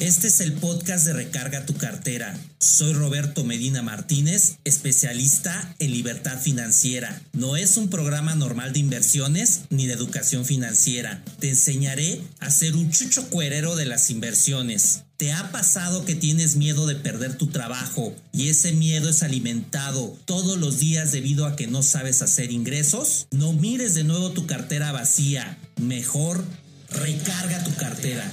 Este es el podcast de Recarga tu cartera. Soy Roberto Medina Martínez, especialista en libertad financiera. No es un programa normal de inversiones ni de educación financiera. Te enseñaré a ser un chucho cuerero de las inversiones. ¿Te ha pasado que tienes miedo de perder tu trabajo y ese miedo es alimentado todos los días debido a que no sabes hacer ingresos? No mires de nuevo tu cartera vacía. Mejor recarga tu cartera.